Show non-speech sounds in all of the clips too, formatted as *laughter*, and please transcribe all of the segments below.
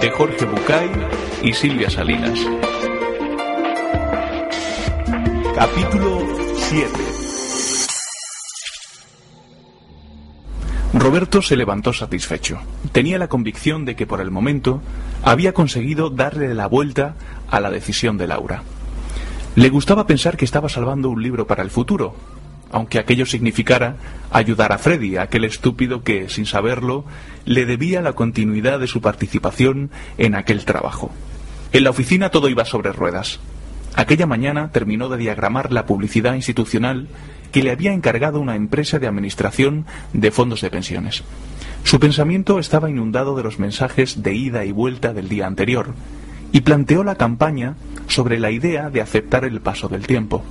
de Jorge Bucay y Silvia Salinas. Capítulo 7 Roberto se levantó satisfecho. Tenía la convicción de que por el momento había conseguido darle la vuelta a la decisión de Laura. Le gustaba pensar que estaba salvando un libro para el futuro, aunque aquello significara ayudar a Freddy, aquel estúpido que, sin saberlo, le debía la continuidad de su participación en aquel trabajo. En la oficina todo iba sobre ruedas. Aquella mañana terminó de diagramar la publicidad institucional que le había encargado una empresa de administración de fondos de pensiones. Su pensamiento estaba inundado de los mensajes de ida y vuelta del día anterior, y planteó la campaña sobre la idea de aceptar el paso del tiempo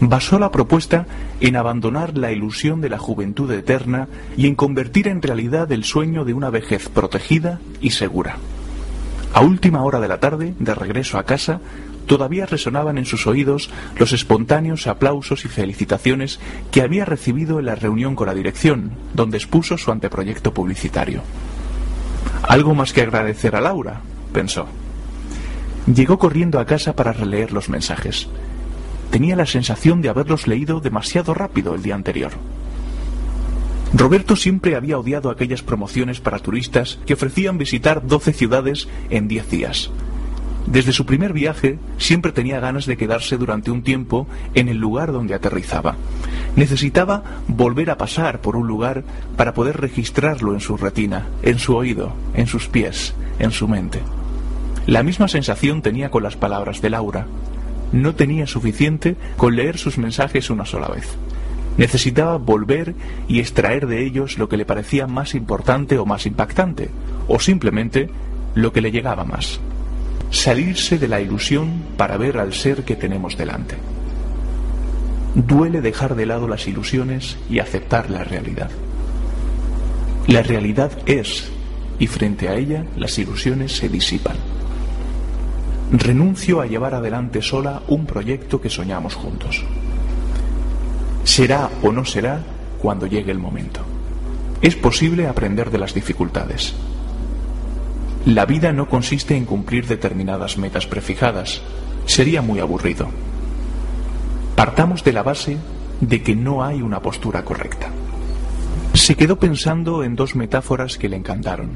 basó la propuesta en abandonar la ilusión de la juventud eterna y en convertir en realidad el sueño de una vejez protegida y segura. A última hora de la tarde, de regreso a casa, todavía resonaban en sus oídos los espontáneos aplausos y felicitaciones que había recibido en la reunión con la dirección, donde expuso su anteproyecto publicitario. Algo más que agradecer a Laura, pensó. Llegó corriendo a casa para releer los mensajes tenía la sensación de haberlos leído demasiado rápido el día anterior. Roberto siempre había odiado aquellas promociones para turistas que ofrecían visitar 12 ciudades en 10 días. Desde su primer viaje siempre tenía ganas de quedarse durante un tiempo en el lugar donde aterrizaba. Necesitaba volver a pasar por un lugar para poder registrarlo en su retina, en su oído, en sus pies, en su mente. La misma sensación tenía con las palabras de Laura no tenía suficiente con leer sus mensajes una sola vez. Necesitaba volver y extraer de ellos lo que le parecía más importante o más impactante, o simplemente lo que le llegaba más. Salirse de la ilusión para ver al ser que tenemos delante. Duele dejar de lado las ilusiones y aceptar la realidad. La realidad es, y frente a ella las ilusiones se disipan. Renuncio a llevar adelante sola un proyecto que soñamos juntos. Será o no será cuando llegue el momento. Es posible aprender de las dificultades. La vida no consiste en cumplir determinadas metas prefijadas. Sería muy aburrido. Partamos de la base de que no hay una postura correcta. Se quedó pensando en dos metáforas que le encantaron.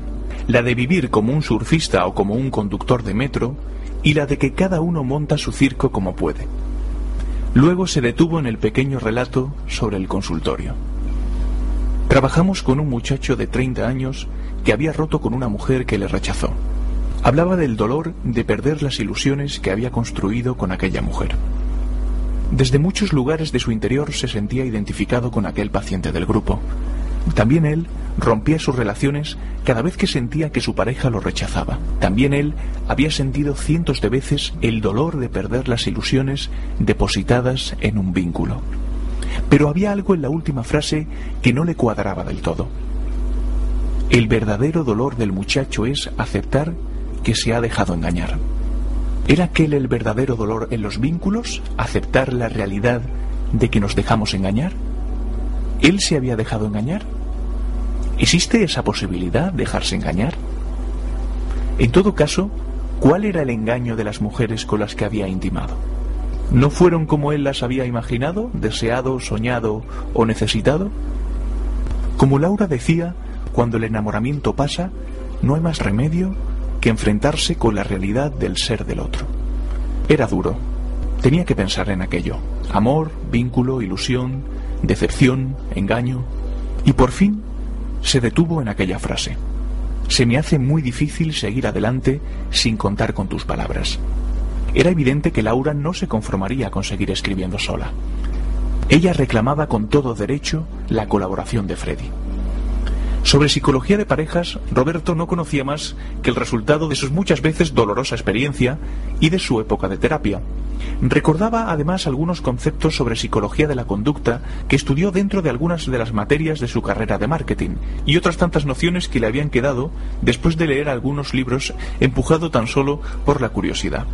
La de vivir como un surfista o como un conductor de metro y la de que cada uno monta su circo como puede. Luego se detuvo en el pequeño relato sobre el consultorio. Trabajamos con un muchacho de 30 años que había roto con una mujer que le rechazó. Hablaba del dolor de perder las ilusiones que había construido con aquella mujer. Desde muchos lugares de su interior se sentía identificado con aquel paciente del grupo. También él rompía sus relaciones cada vez que sentía que su pareja lo rechazaba. También él había sentido cientos de veces el dolor de perder las ilusiones depositadas en un vínculo. Pero había algo en la última frase que no le cuadraba del todo. El verdadero dolor del muchacho es aceptar que se ha dejado engañar. ¿Era aquel el verdadero dolor en los vínculos? ¿Aceptar la realidad de que nos dejamos engañar? ¿Él se había dejado engañar? ¿Existe esa posibilidad, dejarse engañar? En todo caso, ¿cuál era el engaño de las mujeres con las que había intimado? ¿No fueron como él las había imaginado, deseado, soñado o necesitado? Como Laura decía, cuando el enamoramiento pasa, no hay más remedio que enfrentarse con la realidad del ser del otro. Era duro. Tenía que pensar en aquello. Amor, vínculo, ilusión, decepción, engaño. Y por fin se detuvo en aquella frase. Se me hace muy difícil seguir adelante sin contar con tus palabras. Era evidente que Laura no se conformaría con seguir escribiendo sola. Ella reclamaba con todo derecho la colaboración de Freddy. Sobre psicología de parejas, Roberto no conocía más que el resultado de sus muchas veces dolorosa experiencia y de su época de terapia. Recordaba además algunos conceptos sobre psicología de la conducta que estudió dentro de algunas de las materias de su carrera de marketing y otras tantas nociones que le habían quedado después de leer algunos libros empujado tan solo por la curiosidad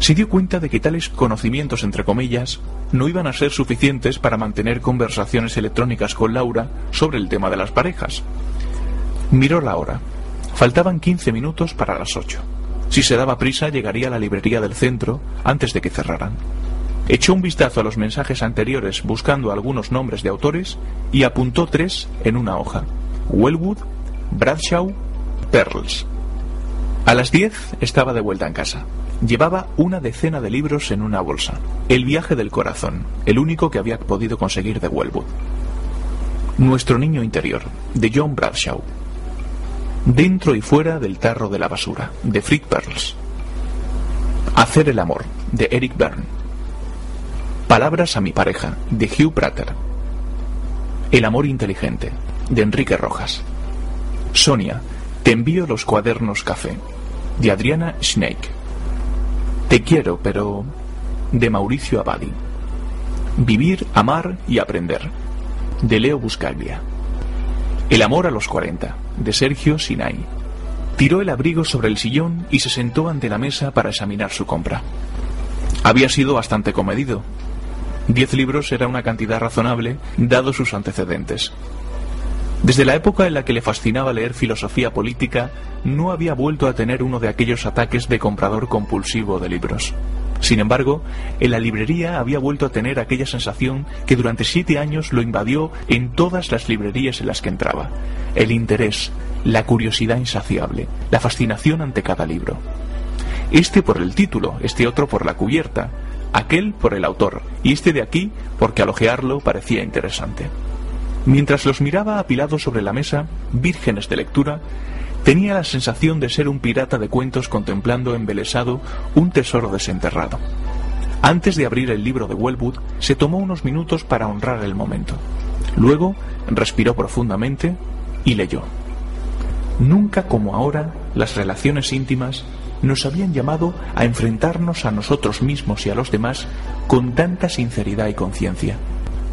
se dio cuenta de que tales conocimientos, entre comillas, no iban a ser suficientes para mantener conversaciones electrónicas con Laura sobre el tema de las parejas. Miró la hora. Faltaban 15 minutos para las 8. Si se daba prisa, llegaría a la librería del centro antes de que cerraran. Echó un vistazo a los mensajes anteriores buscando algunos nombres de autores y apuntó tres en una hoja. Wellwood, Bradshaw, Pearls. A las 10 estaba de vuelta en casa. Llevaba una decena de libros en una bolsa. El viaje del corazón, el único que había podido conseguir de Wellwood. Nuestro niño interior, de John Bradshaw. Dentro y fuera del tarro de la basura, de Frick Pearls. Hacer el amor, de Eric Byrne. Palabras a mi pareja, de Hugh Prater. El amor inteligente, de Enrique Rojas. Sonia, te envío los cuadernos café, de Adriana Snake. Te quiero, pero de Mauricio Abadi. Vivir, amar y aprender, de Leo Buscaglia. El amor a los 40, de Sergio Sinai. Tiró el abrigo sobre el sillón y se sentó ante la mesa para examinar su compra. Había sido bastante comedido. Diez libros era una cantidad razonable, dado sus antecedentes. Desde la época en la que le fascinaba leer filosofía política, no había vuelto a tener uno de aquellos ataques de comprador compulsivo de libros. Sin embargo, en la librería había vuelto a tener aquella sensación que durante siete años lo invadió en todas las librerías en las que entraba. El interés, la curiosidad insaciable, la fascinación ante cada libro. Este por el título, este otro por la cubierta, aquel por el autor, y este de aquí porque al ojearlo parecía interesante. Mientras los miraba apilados sobre la mesa, vírgenes de lectura, tenía la sensación de ser un pirata de cuentos contemplando embelesado un tesoro desenterrado. Antes de abrir el libro de Wellwood, se tomó unos minutos para honrar el momento. Luego respiró profundamente y leyó. Nunca como ahora las relaciones íntimas nos habían llamado a enfrentarnos a nosotros mismos y a los demás con tanta sinceridad y conciencia.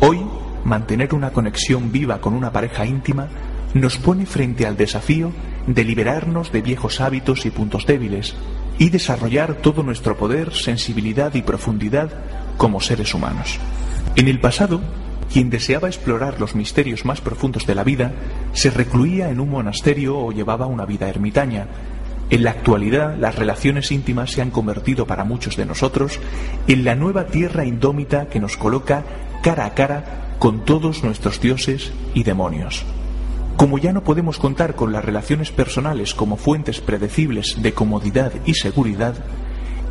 Hoy mantener una conexión viva con una pareja íntima nos pone frente al desafío de liberarnos de viejos hábitos y puntos débiles y desarrollar todo nuestro poder, sensibilidad y profundidad como seres humanos. En el pasado, quien deseaba explorar los misterios más profundos de la vida se recluía en un monasterio o llevaba una vida ermitaña. En la actualidad, las relaciones íntimas se han convertido para muchos de nosotros en la nueva tierra indómita que nos coloca cara a cara con todos nuestros dioses y demonios. Como ya no podemos contar con las relaciones personales como fuentes predecibles de comodidad y seguridad,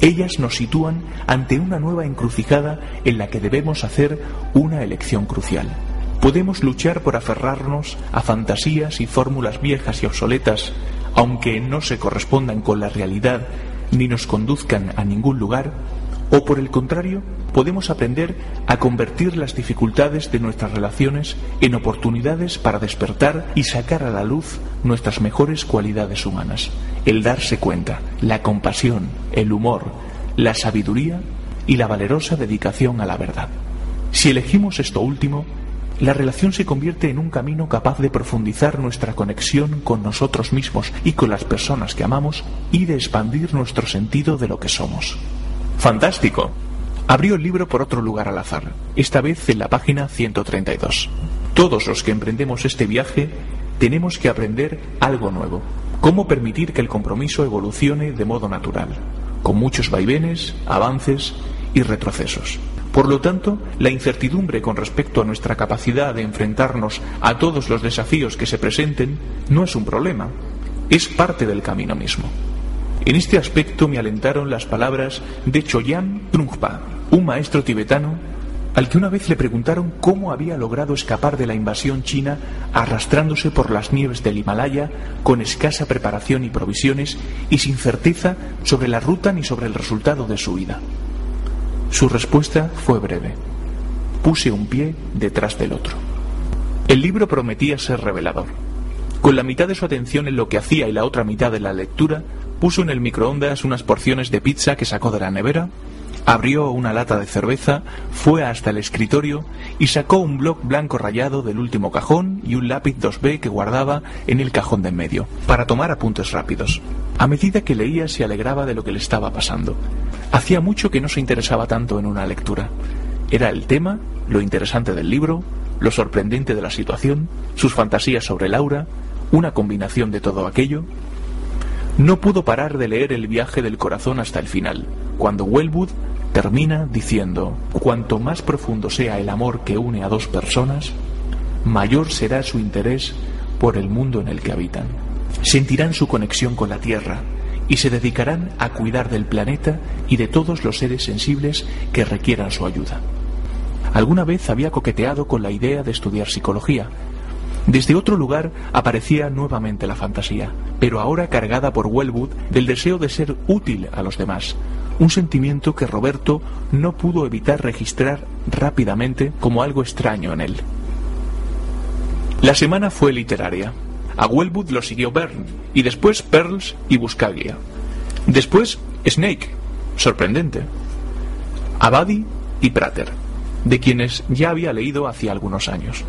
ellas nos sitúan ante una nueva encrucijada en la que debemos hacer una elección crucial. Podemos luchar por aferrarnos a fantasías y fórmulas viejas y obsoletas, aunque no se correspondan con la realidad ni nos conduzcan a ningún lugar, o por el contrario, podemos aprender a convertir las dificultades de nuestras relaciones en oportunidades para despertar y sacar a la luz nuestras mejores cualidades humanas, el darse cuenta, la compasión, el humor, la sabiduría y la valerosa dedicación a la verdad. Si elegimos esto último, la relación se convierte en un camino capaz de profundizar nuestra conexión con nosotros mismos y con las personas que amamos y de expandir nuestro sentido de lo que somos. Fantástico. Abrió el libro por otro lugar al azar, esta vez en la página 132. Todos los que emprendemos este viaje tenemos que aprender algo nuevo. Cómo permitir que el compromiso evolucione de modo natural, con muchos vaivenes, avances y retrocesos. Por lo tanto, la incertidumbre con respecto a nuestra capacidad de enfrentarnos a todos los desafíos que se presenten no es un problema, es parte del camino mismo. En este aspecto me alentaron las palabras de Choyan Trungpa, un maestro tibetano al que una vez le preguntaron cómo había logrado escapar de la invasión china arrastrándose por las nieves del Himalaya con escasa preparación y provisiones y sin certeza sobre la ruta ni sobre el resultado de su vida. Su respuesta fue breve. Puse un pie detrás del otro. El libro prometía ser revelador. Con la mitad de su atención en lo que hacía y la otra mitad en la lectura, puso en el microondas unas porciones de pizza que sacó de la nevera, abrió una lata de cerveza, fue hasta el escritorio y sacó un bloc blanco rayado del último cajón y un lápiz 2B que guardaba en el cajón de en medio, para tomar apuntes rápidos. A medida que leía se alegraba de lo que le estaba pasando. Hacía mucho que no se interesaba tanto en una lectura. Era el tema, lo interesante del libro, lo sorprendente de la situación, sus fantasías sobre Laura, una combinación de todo aquello. No pudo parar de leer El viaje del corazón hasta el final, cuando Wellwood termina diciendo, cuanto más profundo sea el amor que une a dos personas, mayor será su interés por el mundo en el que habitan. Sentirán su conexión con la Tierra y se dedicarán a cuidar del planeta y de todos los seres sensibles que requieran su ayuda. Alguna vez había coqueteado con la idea de estudiar psicología. Desde otro lugar aparecía nuevamente la fantasía, pero ahora cargada por Wellwood del deseo de ser útil a los demás, un sentimiento que Roberto no pudo evitar registrar rápidamente como algo extraño en él. La semana fue literaria. A Wellwood lo siguió Byrne, y después Pearls y Buscaglia. Después Snake, sorprendente. Abadi y Prater, de quienes ya había leído hacía algunos años.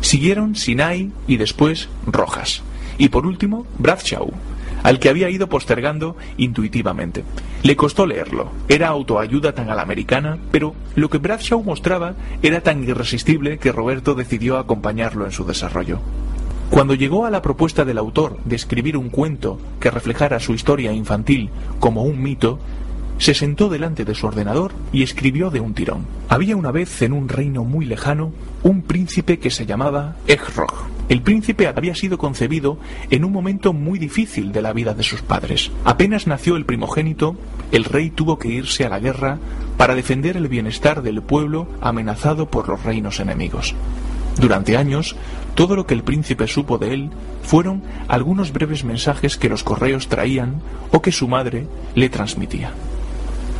Siguieron Sinai y después Rojas. Y por último, Bradshaw, al que había ido postergando intuitivamente. Le costó leerlo. Era autoayuda tan a la americana, pero lo que Bradshaw mostraba era tan irresistible que Roberto decidió acompañarlo en su desarrollo. Cuando llegó a la propuesta del autor de escribir un cuento que reflejara su historia infantil como un mito, se sentó delante de su ordenador y escribió de un tirón. Había una vez en un reino muy lejano un príncipe que se llamaba. El príncipe había sido concebido en un momento muy difícil de la vida de sus padres. Apenas nació el primogénito, el rey tuvo que irse a la guerra para defender el bienestar del pueblo amenazado por los reinos enemigos. Durante años, todo lo que el príncipe supo de él fueron algunos breves mensajes que los correos traían o que su madre le transmitía.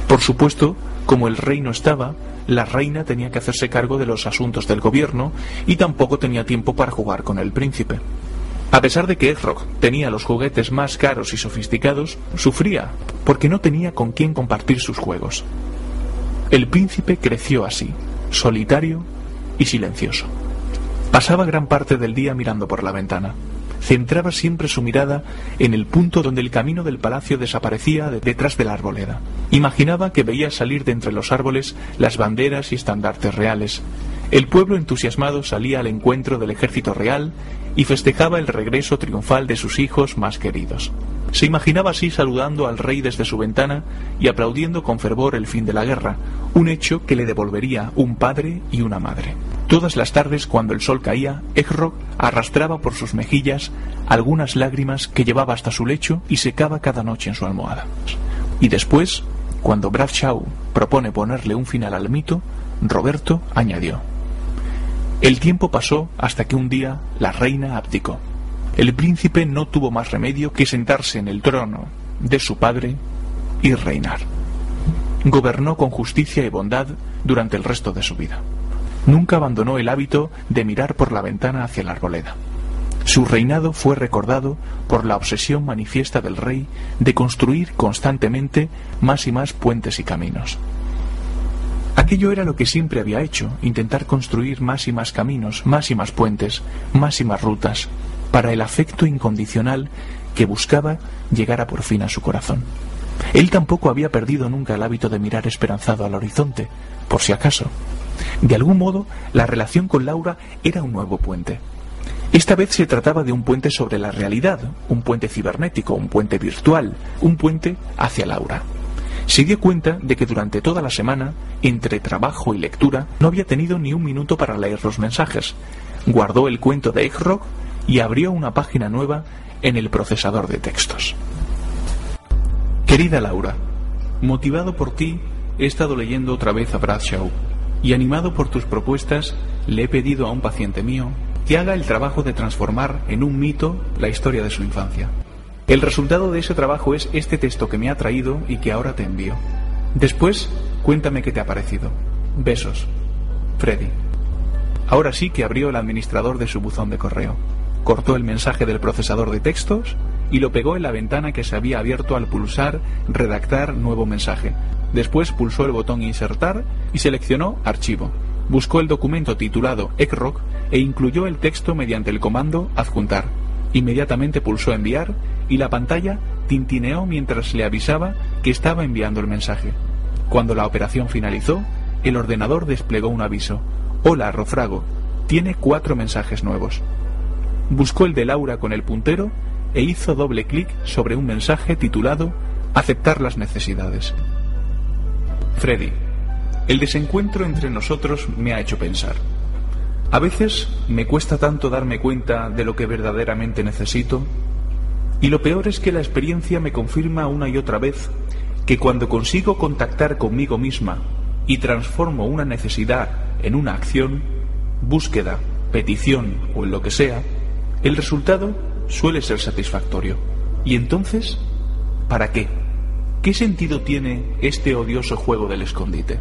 Por supuesto, como el rey no estaba, la reina tenía que hacerse cargo de los asuntos del gobierno y tampoco tenía tiempo para jugar con el príncipe. A pesar de que Egrog tenía los juguetes más caros y sofisticados, sufría porque no tenía con quién compartir sus juegos. El príncipe creció así, solitario y silencioso. Pasaba gran parte del día mirando por la ventana centraba siempre su mirada en el punto donde el camino del palacio desaparecía detrás de la arboleda. Imaginaba que veía salir de entre los árboles las banderas y estandartes reales. El pueblo entusiasmado salía al encuentro del ejército real y festejaba el regreso triunfal de sus hijos más queridos. Se imaginaba así saludando al rey desde su ventana y aplaudiendo con fervor el fin de la guerra, un hecho que le devolvería un padre y una madre. Todas las tardes, cuando el sol caía, Egrog arrastraba por sus mejillas algunas lágrimas que llevaba hasta su lecho y secaba cada noche en su almohada. Y después, cuando Bradshaw propone ponerle un final al mito, Roberto añadió: El tiempo pasó hasta que un día la reina abdicó. El príncipe no tuvo más remedio que sentarse en el trono de su padre y reinar. Gobernó con justicia y bondad durante el resto de su vida nunca abandonó el hábito de mirar por la ventana hacia la arboleda. Su reinado fue recordado por la obsesión manifiesta del rey de construir constantemente más y más puentes y caminos. Aquello era lo que siempre había hecho, intentar construir más y más caminos, más y más puentes, más y más rutas, para el afecto incondicional que buscaba llegara por fin a su corazón. Él tampoco había perdido nunca el hábito de mirar esperanzado al horizonte, por si acaso, de algún modo, la relación con Laura era un nuevo puente. Esta vez se trataba de un puente sobre la realidad, un puente cibernético, un puente virtual, un puente hacia Laura. Se dio cuenta de que durante toda la semana, entre trabajo y lectura, no había tenido ni un minuto para leer los mensajes. Guardó el cuento de Eggrock y abrió una página nueva en el procesador de textos. Querida Laura, motivado por ti, he estado leyendo otra vez a Bradshaw y animado por tus propuestas, le he pedido a un paciente mío que haga el trabajo de transformar en un mito la historia de su infancia. El resultado de ese trabajo es este texto que me ha traído y que ahora te envío. Después, cuéntame qué te ha parecido. Besos. Freddy. Ahora sí que abrió el administrador de su buzón de correo. Cortó el mensaje del procesador de textos y lo pegó en la ventana que se había abierto al pulsar Redactar nuevo mensaje. Después pulsó el botón Insertar y seleccionó Archivo. Buscó el documento titulado ECROC e incluyó el texto mediante el comando Adjuntar. Inmediatamente pulsó Enviar y la pantalla tintineó mientras le avisaba que estaba enviando el mensaje. Cuando la operación finalizó, el ordenador desplegó un aviso. Hola, Rofrago. Tiene cuatro mensajes nuevos. Buscó el de Laura con el puntero e hizo doble clic sobre un mensaje titulado Aceptar las necesidades. Freddy, el desencuentro entre nosotros me ha hecho pensar. A veces me cuesta tanto darme cuenta de lo que verdaderamente necesito y lo peor es que la experiencia me confirma una y otra vez que cuando consigo contactar conmigo misma y transformo una necesidad en una acción, búsqueda, petición o en lo que sea, el resultado suele ser satisfactorio. ¿Y entonces, para qué? ¿Qué sentido tiene este odioso juego del escondite?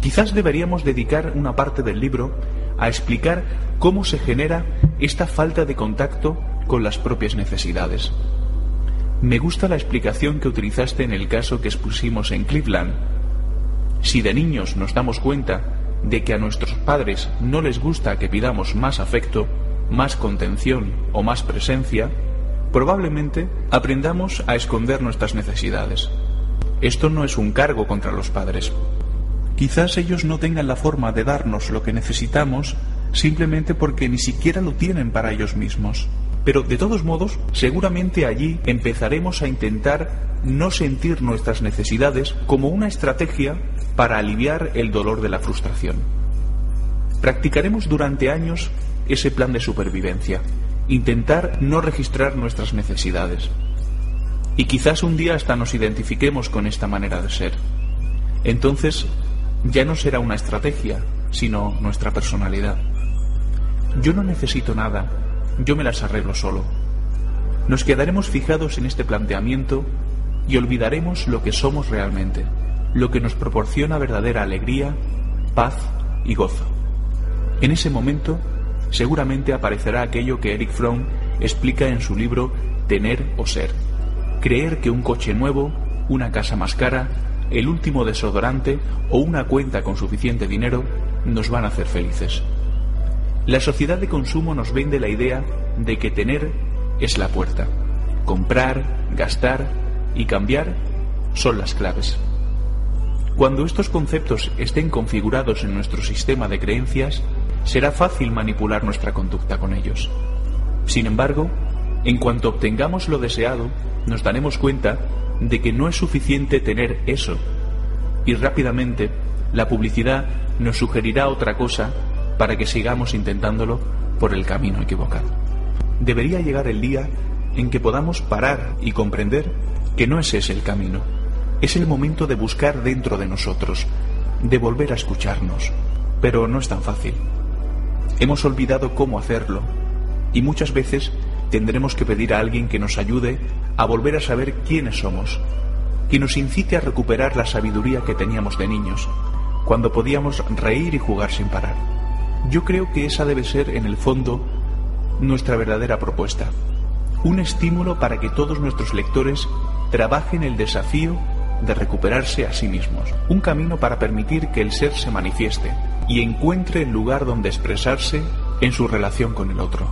Quizás deberíamos dedicar una parte del libro a explicar cómo se genera esta falta de contacto con las propias necesidades. Me gusta la explicación que utilizaste en el caso que expusimos en Cleveland. Si de niños nos damos cuenta de que a nuestros padres no les gusta que pidamos más afecto, más contención o más presencia, probablemente aprendamos a esconder nuestras necesidades. Esto no es un cargo contra los padres. Quizás ellos no tengan la forma de darnos lo que necesitamos simplemente porque ni siquiera lo tienen para ellos mismos. Pero de todos modos, seguramente allí empezaremos a intentar no sentir nuestras necesidades como una estrategia para aliviar el dolor de la frustración. Practicaremos durante años ese plan de supervivencia, intentar no registrar nuestras necesidades. Y quizás un día hasta nos identifiquemos con esta manera de ser. Entonces, ya no será una estrategia, sino nuestra personalidad. Yo no necesito nada, yo me las arreglo solo. Nos quedaremos fijados en este planteamiento y olvidaremos lo que somos realmente, lo que nos proporciona verdadera alegría, paz y gozo. En ese momento, seguramente aparecerá aquello que Eric Fromm explica en su libro Tener o Ser. Creer que un coche nuevo, una casa más cara, el último desodorante o una cuenta con suficiente dinero nos van a hacer felices. La sociedad de consumo nos vende la idea de que tener es la puerta. Comprar, gastar y cambiar son las claves. Cuando estos conceptos estén configurados en nuestro sistema de creencias, será fácil manipular nuestra conducta con ellos. Sin embargo, en cuanto obtengamos lo deseado, nos daremos cuenta de que no es suficiente tener eso y rápidamente la publicidad nos sugerirá otra cosa para que sigamos intentándolo por el camino equivocado. Debería llegar el día en que podamos parar y comprender que no es ese el camino. Es el momento de buscar dentro de nosotros, de volver a escucharnos. Pero no es tan fácil. Hemos olvidado cómo hacerlo y muchas veces tendremos que pedir a alguien que nos ayude a volver a saber quiénes somos, que nos incite a recuperar la sabiduría que teníamos de niños, cuando podíamos reír y jugar sin parar. Yo creo que esa debe ser, en el fondo, nuestra verdadera propuesta. Un estímulo para que todos nuestros lectores trabajen el desafío de recuperarse a sí mismos. Un camino para permitir que el ser se manifieste y encuentre el lugar donde expresarse en su relación con el otro.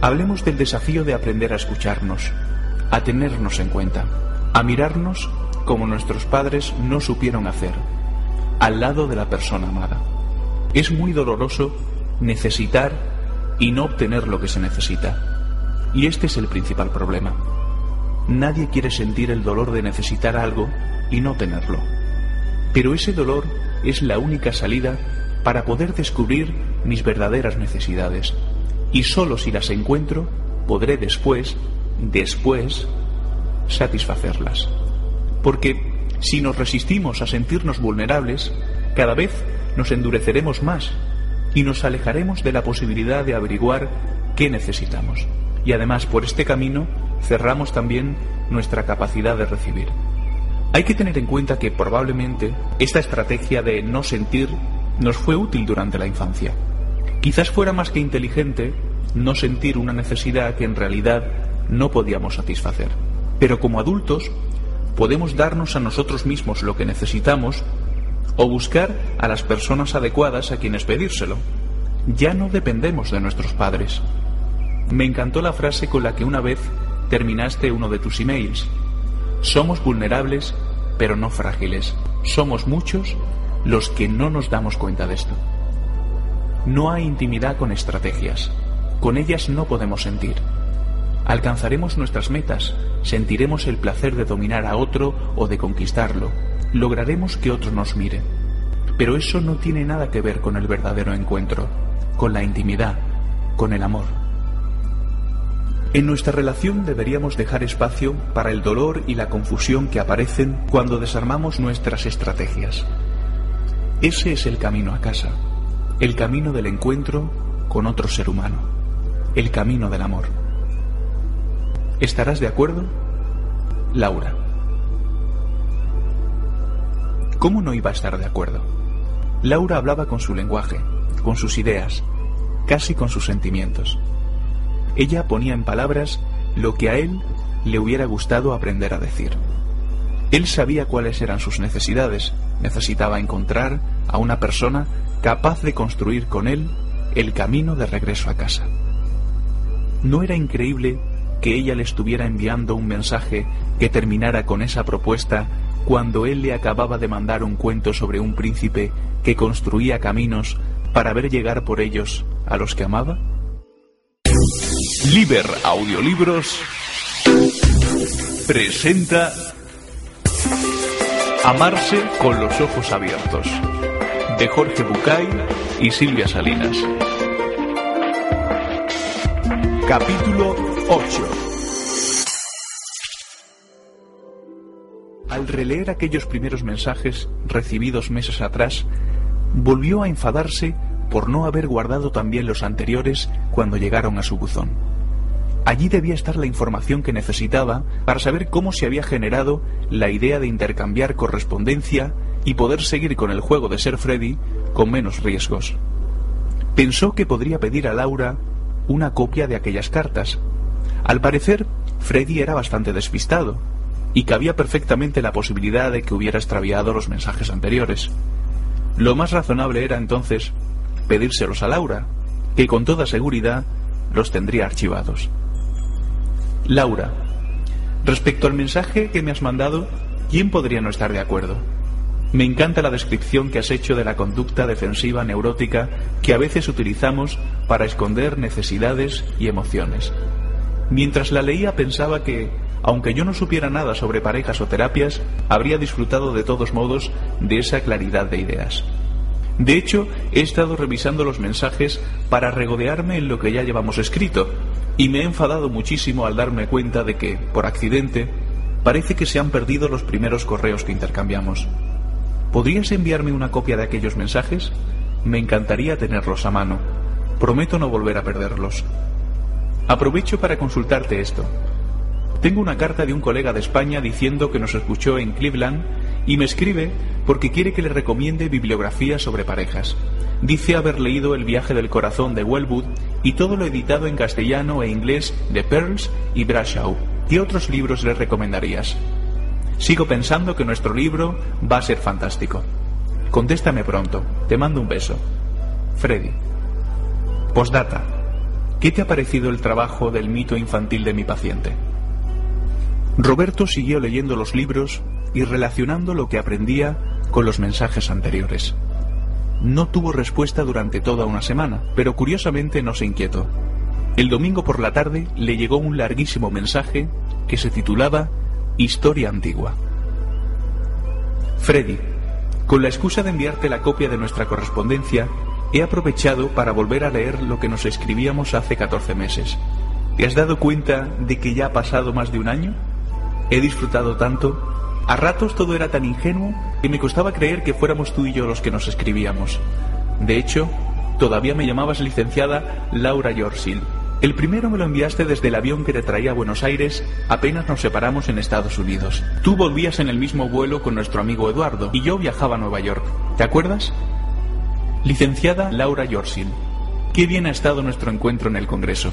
Hablemos del desafío de aprender a escucharnos, a tenernos en cuenta, a mirarnos como nuestros padres no supieron hacer, al lado de la persona amada. Es muy doloroso necesitar y no obtener lo que se necesita. Y este es el principal problema. Nadie quiere sentir el dolor de necesitar algo y no tenerlo. Pero ese dolor es la única salida para poder descubrir mis verdaderas necesidades. Y solo si las encuentro, podré después, después, satisfacerlas. Porque si nos resistimos a sentirnos vulnerables, cada vez nos endureceremos más y nos alejaremos de la posibilidad de averiguar qué necesitamos. Y además, por este camino, cerramos también nuestra capacidad de recibir. Hay que tener en cuenta que probablemente esta estrategia de no sentir nos fue útil durante la infancia. Quizás fuera más que inteligente no sentir una necesidad que en realidad no podíamos satisfacer. Pero como adultos podemos darnos a nosotros mismos lo que necesitamos o buscar a las personas adecuadas a quienes pedírselo. Ya no dependemos de nuestros padres. Me encantó la frase con la que una vez terminaste uno de tus emails. Somos vulnerables, pero no frágiles. Somos muchos los que no nos damos cuenta de esto. No hay intimidad con estrategias. Con ellas no podemos sentir. Alcanzaremos nuestras metas, sentiremos el placer de dominar a otro o de conquistarlo, lograremos que otro nos mire. Pero eso no tiene nada que ver con el verdadero encuentro, con la intimidad, con el amor. En nuestra relación deberíamos dejar espacio para el dolor y la confusión que aparecen cuando desarmamos nuestras estrategias. Ese es el camino a casa, el camino del encuentro con otro ser humano, el camino del amor. ¿Estarás de acuerdo? Laura. ¿Cómo no iba a estar de acuerdo? Laura hablaba con su lenguaje, con sus ideas, casi con sus sentimientos. Ella ponía en palabras lo que a él le hubiera gustado aprender a decir. Él sabía cuáles eran sus necesidades, necesitaba encontrar a una persona capaz de construir con él el camino de regreso a casa. ¿No era increíble que ella le estuviera enviando un mensaje que terminara con esa propuesta cuando él le acababa de mandar un cuento sobre un príncipe que construía caminos para ver llegar por ellos a los que amaba? Liber Audiolibros presenta Amarse con los ojos abiertos de Jorge Bucay y Silvia Salinas. Capítulo 8 Al releer aquellos primeros mensajes recibidos meses atrás, volvió a enfadarse por no haber guardado también los anteriores cuando llegaron a su buzón. Allí debía estar la información que necesitaba para saber cómo se había generado la idea de intercambiar correspondencia y poder seguir con el juego de ser Freddy con menos riesgos. Pensó que podría pedir a Laura una copia de aquellas cartas. Al parecer, Freddy era bastante despistado y cabía perfectamente la posibilidad de que hubiera extraviado los mensajes anteriores. Lo más razonable era entonces pedírselos a Laura, que con toda seguridad los tendría archivados. Laura, respecto al mensaje que me has mandado, ¿quién podría no estar de acuerdo? Me encanta la descripción que has hecho de la conducta defensiva neurótica que a veces utilizamos para esconder necesidades y emociones. Mientras la leía pensaba que, aunque yo no supiera nada sobre parejas o terapias, habría disfrutado de todos modos de esa claridad de ideas. De hecho, he estado revisando los mensajes para regodearme en lo que ya llevamos escrito, y me he enfadado muchísimo al darme cuenta de que, por accidente, parece que se han perdido los primeros correos que intercambiamos. ¿Podrías enviarme una copia de aquellos mensajes? Me encantaría tenerlos a mano. Prometo no volver a perderlos. Aprovecho para consultarte esto. Tengo una carta de un colega de España diciendo que nos escuchó en Cleveland y me escribe porque quiere que le recomiende bibliografía sobre parejas. Dice haber leído El viaje del corazón de Wellwood y todo lo editado en castellano e inglés de Pearls y Brashaw. ¿Qué otros libros le recomendarías? Sigo pensando que nuestro libro va a ser fantástico. Contéstame pronto. Te mando un beso. Freddy. Postdata. ¿Qué te ha parecido el trabajo del mito infantil de mi paciente? Roberto siguió leyendo los libros y relacionando lo que aprendía con los mensajes anteriores. No tuvo respuesta durante toda una semana, pero curiosamente no se inquietó. El domingo por la tarde le llegó un larguísimo mensaje que se titulaba Historia Antigua. Freddy, con la excusa de enviarte la copia de nuestra correspondencia, he aprovechado para volver a leer lo que nos escribíamos hace 14 meses. ¿Te has dado cuenta de que ya ha pasado más de un año? He disfrutado tanto a ratos todo era tan ingenuo que me costaba creer que fuéramos tú y yo los que nos escribíamos. De hecho, todavía me llamabas licenciada Laura Yorsil. El primero me lo enviaste desde el avión que te traía a Buenos Aires apenas nos separamos en Estados Unidos. Tú volvías en el mismo vuelo con nuestro amigo Eduardo y yo viajaba a Nueva York. ¿Te acuerdas? Licenciada Laura Yorsil. Qué bien ha estado nuestro encuentro en el Congreso.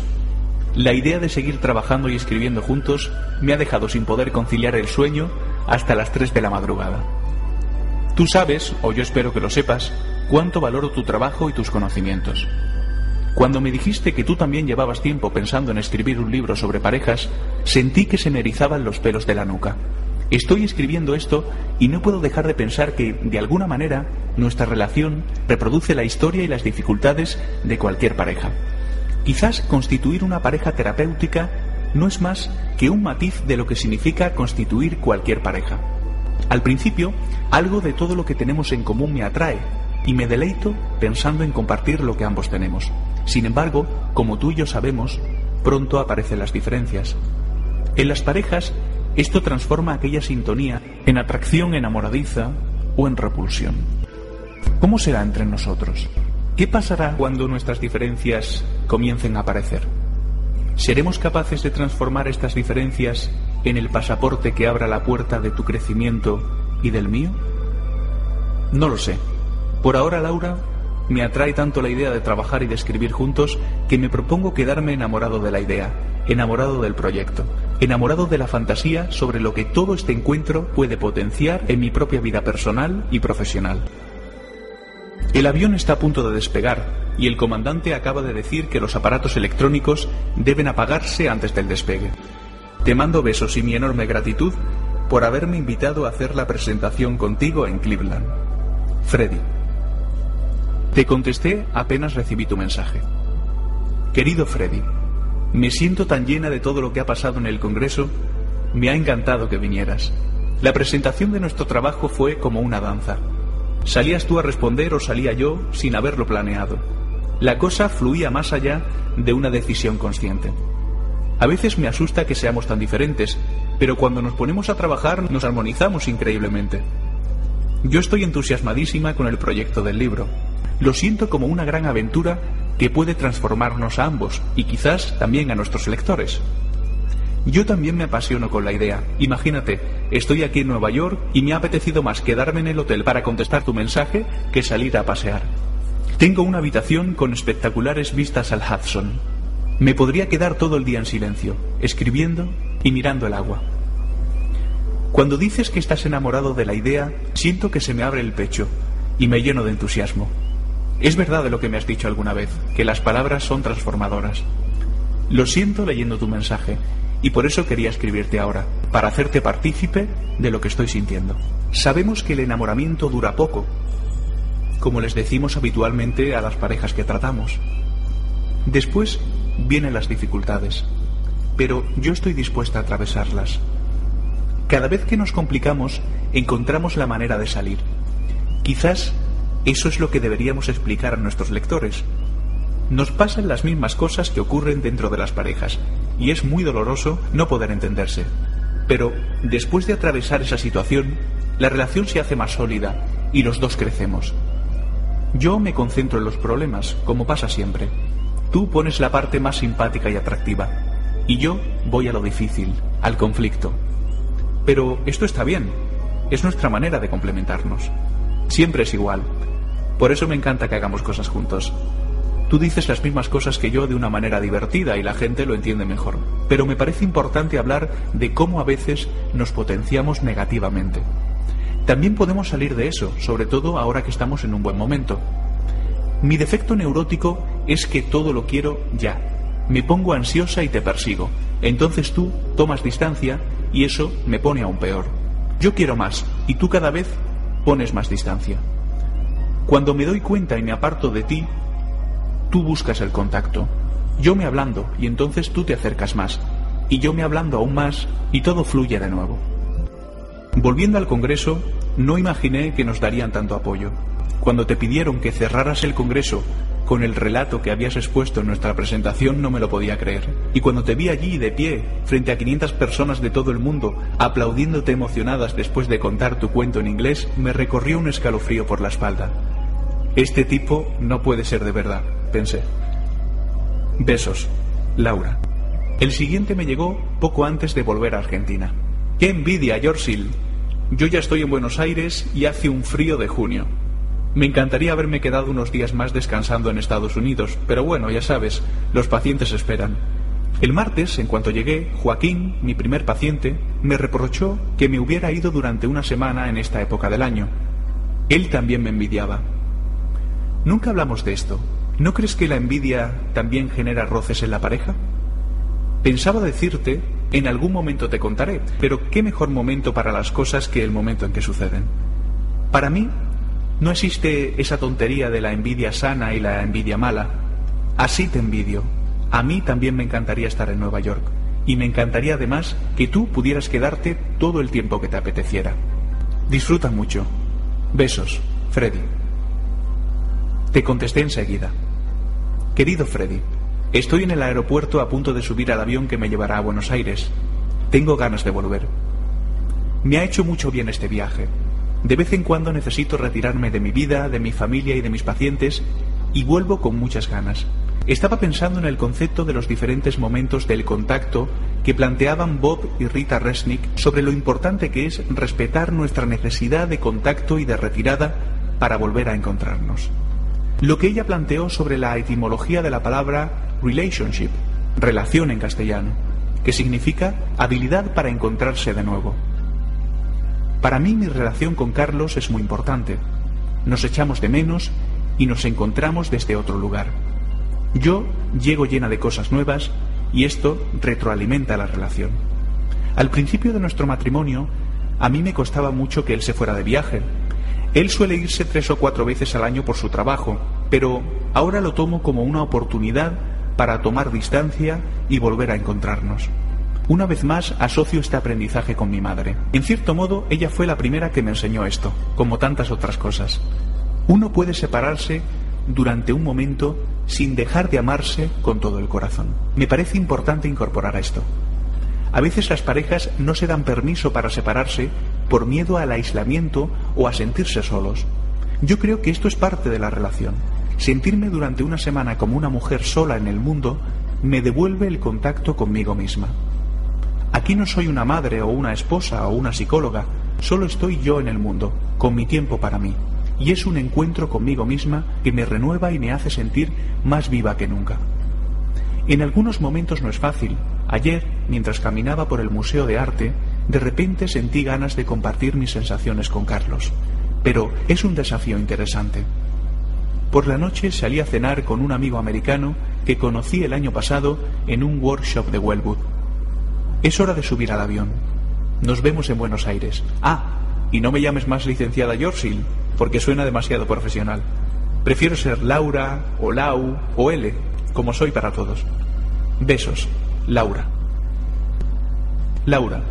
La idea de seguir trabajando y escribiendo juntos me ha dejado sin poder conciliar el sueño hasta las 3 de la madrugada. Tú sabes, o yo espero que lo sepas, cuánto valoro tu trabajo y tus conocimientos. Cuando me dijiste que tú también llevabas tiempo pensando en escribir un libro sobre parejas, sentí que se me erizaban los pelos de la nuca. Estoy escribiendo esto y no puedo dejar de pensar que, de alguna manera, nuestra relación reproduce la historia y las dificultades de cualquier pareja. Quizás constituir una pareja terapéutica no es más que un matiz de lo que significa constituir cualquier pareja. Al principio, algo de todo lo que tenemos en común me atrae y me deleito pensando en compartir lo que ambos tenemos. Sin embargo, como tú y yo sabemos, pronto aparecen las diferencias. En las parejas, esto transforma aquella sintonía en atracción enamoradiza o en repulsión. ¿Cómo será entre nosotros? ¿Qué pasará cuando nuestras diferencias comiencen a aparecer? ¿Seremos capaces de transformar estas diferencias en el pasaporte que abra la puerta de tu crecimiento y del mío? No lo sé. Por ahora, Laura, me atrae tanto la idea de trabajar y de escribir juntos que me propongo quedarme enamorado de la idea, enamorado del proyecto, enamorado de la fantasía sobre lo que todo este encuentro puede potenciar en mi propia vida personal y profesional. El avión está a punto de despegar y el comandante acaba de decir que los aparatos electrónicos deben apagarse antes del despegue. Te mando besos y mi enorme gratitud por haberme invitado a hacer la presentación contigo en Cleveland. Freddy. Te contesté apenas recibí tu mensaje. Querido Freddy, me siento tan llena de todo lo que ha pasado en el Congreso, me ha encantado que vinieras. La presentación de nuestro trabajo fue como una danza. Salías tú a responder o salía yo sin haberlo planeado. La cosa fluía más allá de una decisión consciente. A veces me asusta que seamos tan diferentes, pero cuando nos ponemos a trabajar nos armonizamos increíblemente. Yo estoy entusiasmadísima con el proyecto del libro. Lo siento como una gran aventura que puede transformarnos a ambos y quizás también a nuestros lectores. Yo también me apasiono con la idea. Imagínate, estoy aquí en Nueva York y me ha apetecido más quedarme en el hotel para contestar tu mensaje que salir a pasear. Tengo una habitación con espectaculares vistas al Hudson. Me podría quedar todo el día en silencio, escribiendo y mirando el agua. Cuando dices que estás enamorado de la idea, siento que se me abre el pecho y me lleno de entusiasmo. Es verdad de lo que me has dicho alguna vez, que las palabras son transformadoras. Lo siento leyendo tu mensaje y por eso quería escribirte ahora, para hacerte partícipe de lo que estoy sintiendo. Sabemos que el enamoramiento dura poco, como les decimos habitualmente a las parejas que tratamos. Después vienen las dificultades, pero yo estoy dispuesta a atravesarlas. Cada vez que nos complicamos, encontramos la manera de salir. Quizás eso es lo que deberíamos explicar a nuestros lectores. Nos pasan las mismas cosas que ocurren dentro de las parejas, y es muy doloroso no poder entenderse. Pero después de atravesar esa situación, la relación se hace más sólida y los dos crecemos. Yo me concentro en los problemas, como pasa siempre. Tú pones la parte más simpática y atractiva, y yo voy a lo difícil, al conflicto. Pero esto está bien, es nuestra manera de complementarnos. Siempre es igual. Por eso me encanta que hagamos cosas juntos. Tú dices las mismas cosas que yo de una manera divertida y la gente lo entiende mejor. Pero me parece importante hablar de cómo a veces nos potenciamos negativamente. También podemos salir de eso, sobre todo ahora que estamos en un buen momento. Mi defecto neurótico es que todo lo quiero ya. Me pongo ansiosa y te persigo. Entonces tú tomas distancia y eso me pone aún peor. Yo quiero más y tú cada vez pones más distancia. Cuando me doy cuenta y me aparto de ti, tú buscas el contacto. Yo me hablando y entonces tú te acercas más. Y yo me hablando aún más y todo fluye de nuevo. Volviendo al Congreso, no imaginé que nos darían tanto apoyo. Cuando te pidieron que cerraras el Congreso con el relato que habías expuesto en nuestra presentación no me lo podía creer. Y cuando te vi allí de pie, frente a 500 personas de todo el mundo, aplaudiéndote emocionadas después de contar tu cuento en inglés, me recorrió un escalofrío por la espalda. Este tipo no puede ser de verdad, pensé. Besos, Laura. El siguiente me llegó poco antes de volver a Argentina. ¡Qué envidia, Yorsil! Yo ya estoy en Buenos Aires y hace un frío de junio. Me encantaría haberme quedado unos días más descansando en Estados Unidos, pero bueno, ya sabes, los pacientes esperan. El martes, en cuanto llegué, Joaquín, mi primer paciente, me reprochó que me hubiera ido durante una semana en esta época del año. Él también me envidiaba. Nunca hablamos de esto. ¿No crees que la envidia también genera roces en la pareja? Pensaba decirte, en algún momento te contaré, pero qué mejor momento para las cosas que el momento en que suceden. Para mí, no existe esa tontería de la envidia sana y la envidia mala. Así te envidio. A mí también me encantaría estar en Nueva York. Y me encantaría además que tú pudieras quedarte todo el tiempo que te apeteciera. Disfruta mucho. Besos, Freddy. Te contesté enseguida. Querido Freddy, estoy en el aeropuerto a punto de subir al avión que me llevará a Buenos Aires. Tengo ganas de volver. Me ha hecho mucho bien este viaje. De vez en cuando necesito retirarme de mi vida, de mi familia y de mis pacientes y vuelvo con muchas ganas. Estaba pensando en el concepto de los diferentes momentos del contacto que planteaban Bob y Rita Resnick sobre lo importante que es respetar nuestra necesidad de contacto y de retirada para volver a encontrarnos. Lo que ella planteó sobre la etimología de la palabra relationship, relación en castellano, que significa habilidad para encontrarse de nuevo. Para mí mi relación con Carlos es muy importante. Nos echamos de menos y nos encontramos desde otro lugar. Yo llego llena de cosas nuevas y esto retroalimenta la relación. Al principio de nuestro matrimonio, a mí me costaba mucho que él se fuera de viaje. Él suele irse tres o cuatro veces al año por su trabajo, pero ahora lo tomo como una oportunidad para tomar distancia y volver a encontrarnos. Una vez más asocio este aprendizaje con mi madre. En cierto modo, ella fue la primera que me enseñó esto, como tantas otras cosas. Uno puede separarse durante un momento sin dejar de amarse con todo el corazón. Me parece importante incorporar esto. A veces las parejas no se dan permiso para separarse por miedo al aislamiento o a sentirse solos. Yo creo que esto es parte de la relación. Sentirme durante una semana como una mujer sola en el mundo me devuelve el contacto conmigo misma. Aquí no soy una madre o una esposa o una psicóloga, solo estoy yo en el mundo, con mi tiempo para mí. Y es un encuentro conmigo misma que me renueva y me hace sentir más viva que nunca. En algunos momentos no es fácil. Ayer, mientras caminaba por el Museo de Arte, de repente sentí ganas de compartir mis sensaciones con Carlos. Pero es un desafío interesante. Por la noche salí a cenar con un amigo americano que conocí el año pasado en un workshop de Wellwood. Es hora de subir al avión. Nos vemos en Buenos Aires. Ah, y no me llames más licenciada Yorsil, porque suena demasiado profesional. Prefiero ser Laura, o Lau, o L, como soy para todos. Besos, Laura. Laura,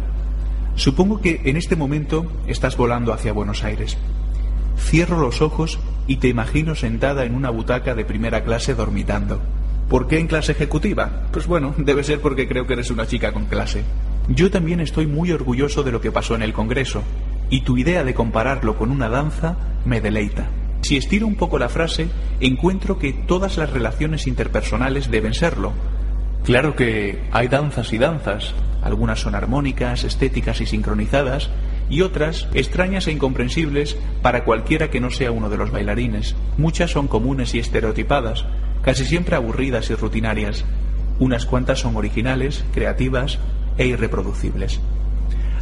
supongo que en este momento estás volando hacia Buenos Aires. Cierro los ojos y te imagino sentada en una butaca de primera clase dormitando. ¿Por qué en clase ejecutiva? Pues bueno, *laughs* debe ser porque creo que eres una chica con clase. Yo también estoy muy orgulloso de lo que pasó en el Congreso, y tu idea de compararlo con una danza me deleita. Si estiro un poco la frase, encuentro que todas las relaciones interpersonales deben serlo. Claro que hay danzas y danzas, algunas son armónicas, estéticas y sincronizadas, y otras extrañas e incomprensibles para cualquiera que no sea uno de los bailarines. Muchas son comunes y estereotipadas, casi siempre aburridas y rutinarias. Unas cuantas son originales, creativas e irreproducibles.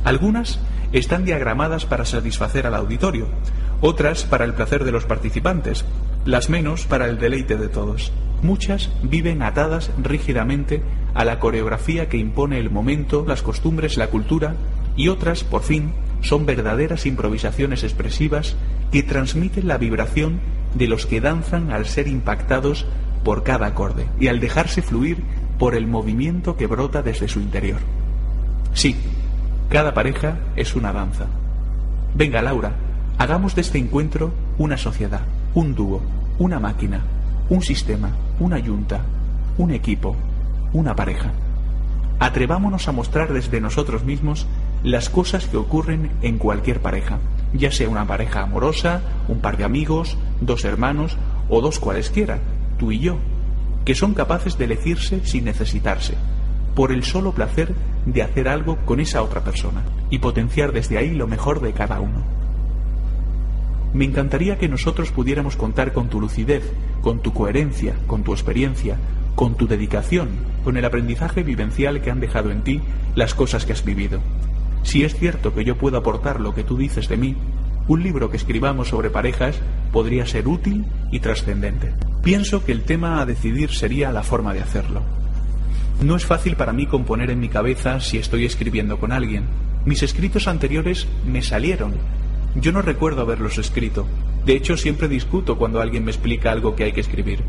Algunas están diagramadas para satisfacer al auditorio, otras para el placer de los participantes, las menos para el deleite de todos. Muchas viven atadas rígidamente a la coreografía que impone el momento, las costumbres, la cultura, y otras, por fin, son verdaderas improvisaciones expresivas que transmiten la vibración de los que danzan al ser impactados por cada acorde y al dejarse fluir por el movimiento que brota desde su interior. Sí, cada pareja es una danza. Venga, Laura, hagamos de este encuentro una sociedad, un dúo, una máquina, un sistema, una yunta, un equipo, una pareja. Atrevámonos a mostrar desde nosotros mismos las cosas que ocurren en cualquier pareja, ya sea una pareja amorosa, un par de amigos, dos hermanos o dos cualesquiera, tú y yo, que son capaces de elegirse sin necesitarse, por el solo placer de hacer algo con esa otra persona y potenciar desde ahí lo mejor de cada uno. Me encantaría que nosotros pudiéramos contar con tu lucidez, con tu coherencia, con tu experiencia, con tu dedicación, con el aprendizaje vivencial que han dejado en ti las cosas que has vivido. Si es cierto que yo puedo aportar lo que tú dices de mí, un libro que escribamos sobre parejas podría ser útil y trascendente. Pienso que el tema a decidir sería la forma de hacerlo. No es fácil para mí componer en mi cabeza si estoy escribiendo con alguien. Mis escritos anteriores me salieron. Yo no recuerdo haberlos escrito. De hecho, siempre discuto cuando alguien me explica algo que hay que escribir.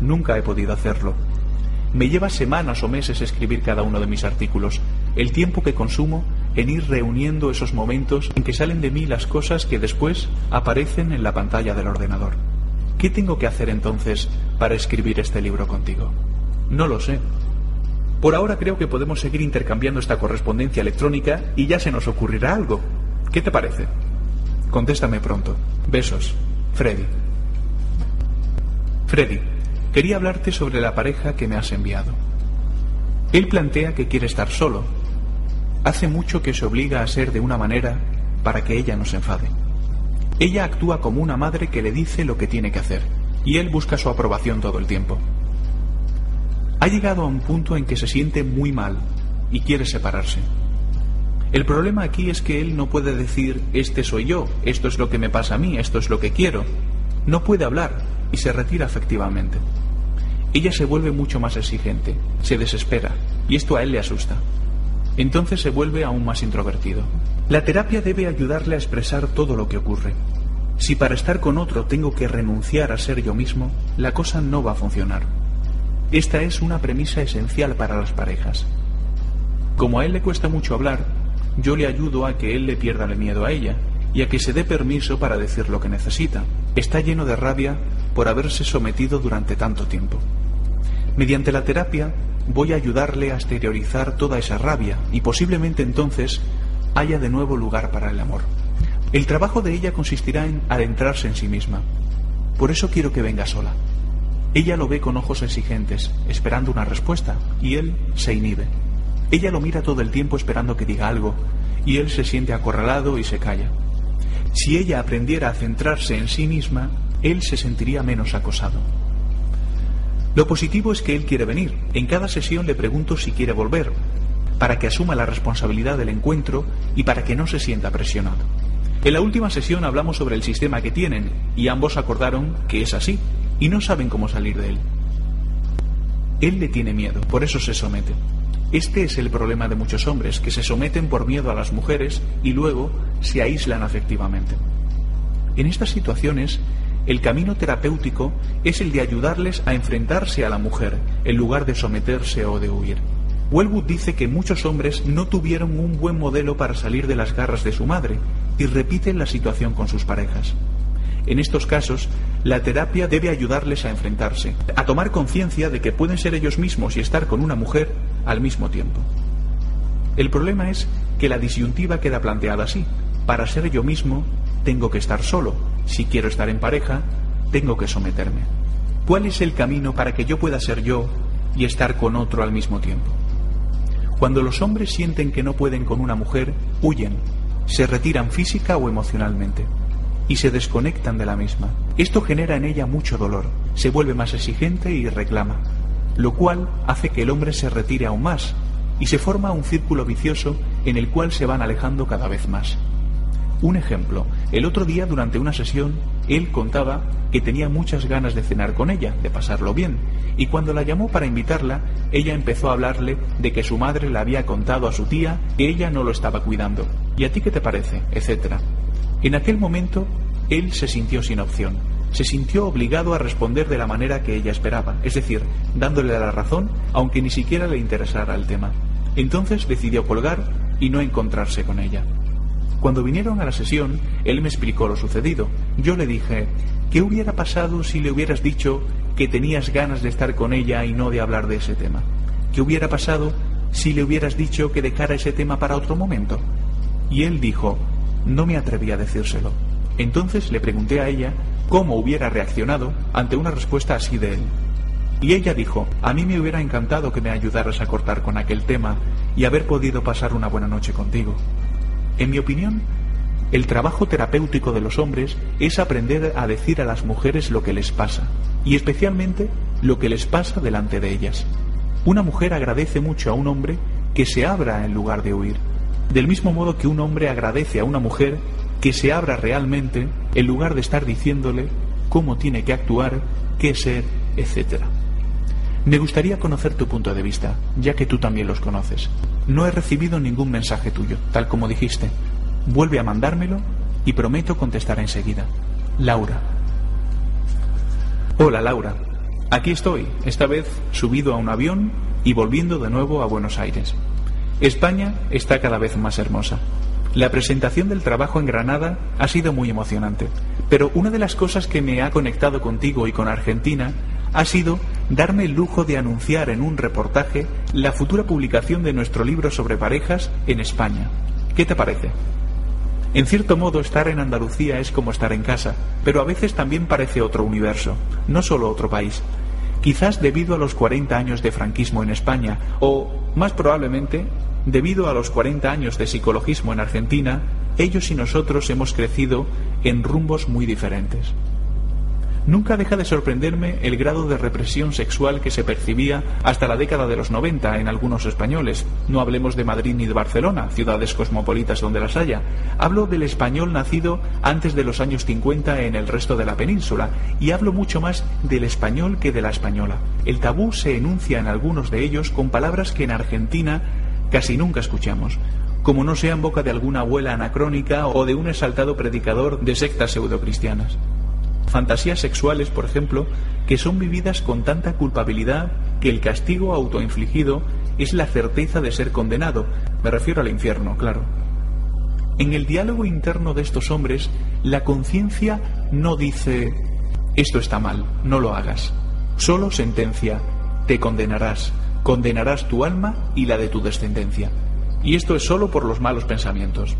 Nunca he podido hacerlo. Me lleva semanas o meses escribir cada uno de mis artículos, el tiempo que consumo en ir reuniendo esos momentos en que salen de mí las cosas que después aparecen en la pantalla del ordenador. ¿Qué tengo que hacer entonces para escribir este libro contigo? No lo sé. Por ahora creo que podemos seguir intercambiando esta correspondencia electrónica y ya se nos ocurrirá algo. ¿Qué te parece? Contéstame pronto. Besos. Freddy. Freddy, quería hablarte sobre la pareja que me has enviado. Él plantea que quiere estar solo. Hace mucho que se obliga a ser de una manera para que ella no se enfade. Ella actúa como una madre que le dice lo que tiene que hacer, y él busca su aprobación todo el tiempo. Ha llegado a un punto en que se siente muy mal y quiere separarse. El problema aquí es que él no puede decir, este soy yo, esto es lo que me pasa a mí, esto es lo que quiero. No puede hablar y se retira efectivamente. Ella se vuelve mucho más exigente, se desespera, y esto a él le asusta. Entonces se vuelve aún más introvertido. La terapia debe ayudarle a expresar todo lo que ocurre. Si para estar con otro tengo que renunciar a ser yo mismo, la cosa no va a funcionar. Esta es una premisa esencial para las parejas. Como a él le cuesta mucho hablar, yo le ayudo a que él le pierda el miedo a ella y a que se dé permiso para decir lo que necesita. Está lleno de rabia por haberse sometido durante tanto tiempo. Mediante la terapia voy a ayudarle a exteriorizar toda esa rabia y posiblemente entonces haya de nuevo lugar para el amor. El trabajo de ella consistirá en adentrarse en sí misma. Por eso quiero que venga sola. Ella lo ve con ojos exigentes, esperando una respuesta, y él se inhibe. Ella lo mira todo el tiempo esperando que diga algo, y él se siente acorralado y se calla. Si ella aprendiera a centrarse en sí misma, él se sentiría menos acosado. Lo positivo es que él quiere venir. En cada sesión le pregunto si quiere volver, para que asuma la responsabilidad del encuentro y para que no se sienta presionado. En la última sesión hablamos sobre el sistema que tienen y ambos acordaron que es así y no saben cómo salir de él. Él le tiene miedo, por eso se somete. Este es el problema de muchos hombres, que se someten por miedo a las mujeres y luego se aíslan afectivamente. En estas situaciones, el camino terapéutico es el de ayudarles a enfrentarse a la mujer en lugar de someterse o de huir. Wellwood dice que muchos hombres no tuvieron un buen modelo para salir de las garras de su madre y repiten la situación con sus parejas. En estos casos, la terapia debe ayudarles a enfrentarse, a tomar conciencia de que pueden ser ellos mismos y estar con una mujer al mismo tiempo. El problema es que la disyuntiva queda planteada así. Para ser yo mismo, tengo que estar solo, si quiero estar en pareja, tengo que someterme. ¿Cuál es el camino para que yo pueda ser yo y estar con otro al mismo tiempo? Cuando los hombres sienten que no pueden con una mujer, huyen, se retiran física o emocionalmente y se desconectan de la misma. Esto genera en ella mucho dolor, se vuelve más exigente y reclama, lo cual hace que el hombre se retire aún más y se forma un círculo vicioso en el cual se van alejando cada vez más. Un ejemplo, el otro día durante una sesión, él contaba que tenía muchas ganas de cenar con ella, de pasarlo bien, y cuando la llamó para invitarla, ella empezó a hablarle de que su madre le había contado a su tía que ella no lo estaba cuidando. ¿Y a ti qué te parece? etcétera. En aquel momento, él se sintió sin opción. Se sintió obligado a responder de la manera que ella esperaba, es decir, dándole la razón, aunque ni siquiera le interesara el tema. Entonces decidió colgar y no encontrarse con ella. Cuando vinieron a la sesión, él me explicó lo sucedido. Yo le dije, ¿qué hubiera pasado si le hubieras dicho que tenías ganas de estar con ella y no de hablar de ese tema? ¿Qué hubiera pasado si le hubieras dicho que dejara ese tema para otro momento? Y él dijo, no me atreví a decírselo. Entonces le pregunté a ella cómo hubiera reaccionado ante una respuesta así de él. Y ella dijo, a mí me hubiera encantado que me ayudaras a cortar con aquel tema y haber podido pasar una buena noche contigo. En mi opinión, El trabajo terapéutico de los hombres es aprender a decir a las mujeres lo que les pasa, y especialmente lo que les pasa delante de ellas. Una mujer agradece mucho a un hombre que se abra en lugar de huir, del mismo modo que un hombre agradece a una mujer que se abra realmente en lugar de estar diciéndole cómo tiene que actuar, qué ser, etc. Me gustaría conocer tu punto de vista, ya que tú también los conoces. No he recibido ningún mensaje tuyo, tal como dijiste. Vuelve a mandármelo y prometo contestar enseguida. Laura. Hola, Laura. Aquí estoy, esta vez subido a un avión y volviendo de nuevo a Buenos Aires. España está cada vez más hermosa. La presentación del trabajo en Granada ha sido muy emocionante, pero una de las cosas que me ha conectado contigo y con Argentina ha sido darme el lujo de anunciar en un reportaje la futura publicación de nuestro libro sobre parejas en España. ¿Qué te parece? En cierto modo, estar en Andalucía es como estar en casa, pero a veces también parece otro universo, no solo otro país. Quizás debido a los 40 años de franquismo en España, o, más probablemente, Debido a los 40 años de psicologismo en Argentina, ellos y nosotros hemos crecido en rumbos muy diferentes. Nunca deja de sorprenderme el grado de represión sexual que se percibía hasta la década de los 90 en algunos españoles. No hablemos de Madrid ni de Barcelona, ciudades cosmopolitas donde las haya. Hablo del español nacido antes de los años 50 en el resto de la península y hablo mucho más del español que de la española. El tabú se enuncia en algunos de ellos con palabras que en Argentina casi nunca escuchamos, como no sea en boca de alguna abuela anacrónica o de un exaltado predicador de sectas pseudocristianas. Fantasías sexuales, por ejemplo, que son vividas con tanta culpabilidad que el castigo autoinfligido es la certeza de ser condenado. Me refiero al infierno, claro. En el diálogo interno de estos hombres, la conciencia no dice, esto está mal, no lo hagas. Solo sentencia, te condenarás, condenarás tu alma y la de tu descendencia. Y esto es solo por los malos pensamientos.